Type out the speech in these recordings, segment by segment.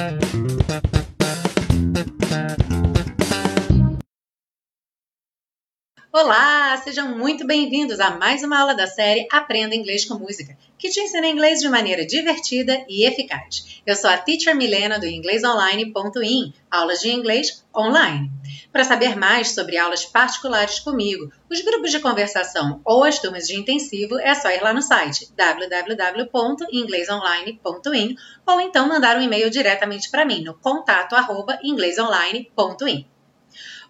Thank you. Olá, sejam muito bem-vindos a mais uma aula da série Aprenda Inglês com Música, que te ensina inglês de maneira divertida e eficaz. Eu sou a Teacher Milena do inglesonline.in, aulas de inglês online. Para saber mais sobre aulas particulares comigo, os grupos de conversação ou as turmas de intensivo, é só ir lá no site www.inglesonline.in ou então mandar um e-mail diretamente para mim no contato@inglesonline.in.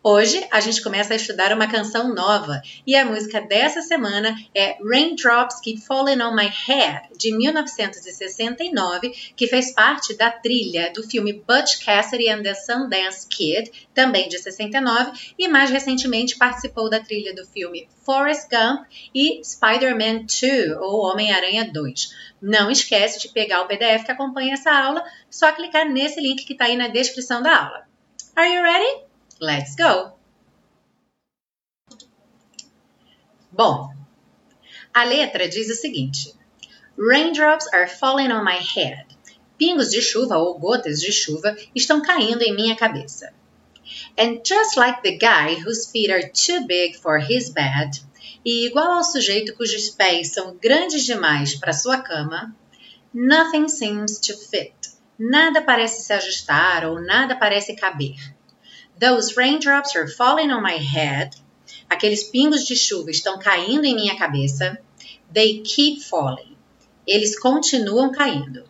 Hoje a gente começa a estudar uma canção nova e a música dessa semana é Raindrops Keep Falling on My Head, de 1969, que fez parte da trilha do filme Butch Cassidy and the Sundance Kid, também de 69, e mais recentemente participou da trilha do filme Forrest Gump e Spider-Man 2, ou Homem-Aranha 2. Não esquece de pegar o PDF que acompanha essa aula, só clicar nesse link que está aí na descrição da aula. Are you ready? Let's go! Bom, a letra diz o seguinte: Raindrops are falling on my head. Pingos de chuva ou gotas de chuva estão caindo em minha cabeça. And just like the guy whose feet are too big for his bed, e igual ao sujeito cujos pés são grandes demais para sua cama, nothing seems to fit. Nada parece se ajustar ou nada parece caber. Those raindrops are falling on my head. Aqueles pingos de chuva estão caindo em minha cabeça. They keep falling. Eles continuam caindo.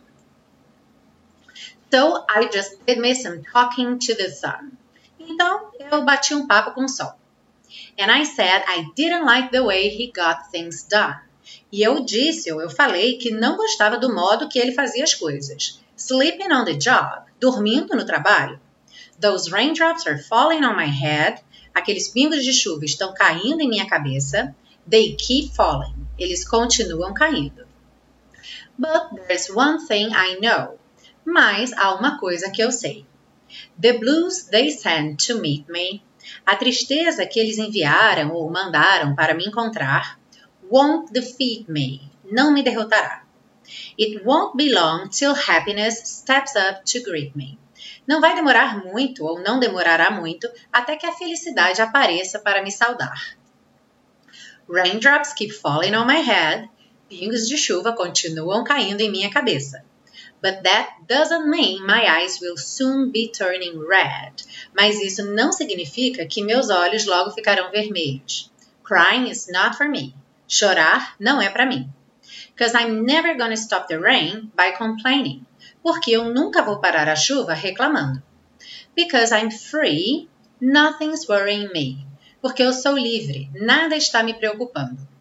So I just did me some talking to the sun. Então eu bati um papo com o sol. And I said I didn't like the way he got things done. E eu disse, ou eu falei, que não gostava do modo que ele fazia as coisas. Sleeping on the job, dormindo no trabalho. Those raindrops are falling on my head. Aqueles pingos de chuva estão caindo em minha cabeça. They keep falling. Eles continuam caindo. But there's one thing I know. Mas há uma coisa que eu sei. The blues they sent to meet me. A tristeza que eles enviaram ou mandaram para me encontrar won't defeat me. Não me derrotará. It won't be long till happiness steps up to greet me. Não vai demorar muito, ou não demorará muito, até que a felicidade apareça para me saudar. Raindrops keep falling on my head. Pingos de chuva continuam caindo em minha cabeça. But that doesn't mean my eyes will soon be turning red. Mas isso não significa que meus olhos logo ficarão vermelhos. Crying is not for me. Chorar não é para mim. Because I'm never gonna stop the rain by complaining porque eu nunca vou parar a chuva reclamando. Because I'm free, nothing's worrying me. Porque eu sou livre, nada está me preocupando.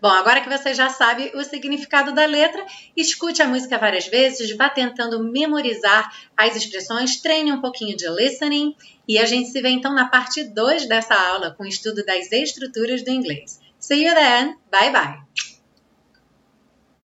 Bom, agora que você já sabe o significado da letra, escute a música várias vezes, vá tentando memorizar as expressões, treine um pouquinho de listening e a gente se vê então na parte 2 dessa aula com o estudo das estruturas do inglês. See you then. Bye bye.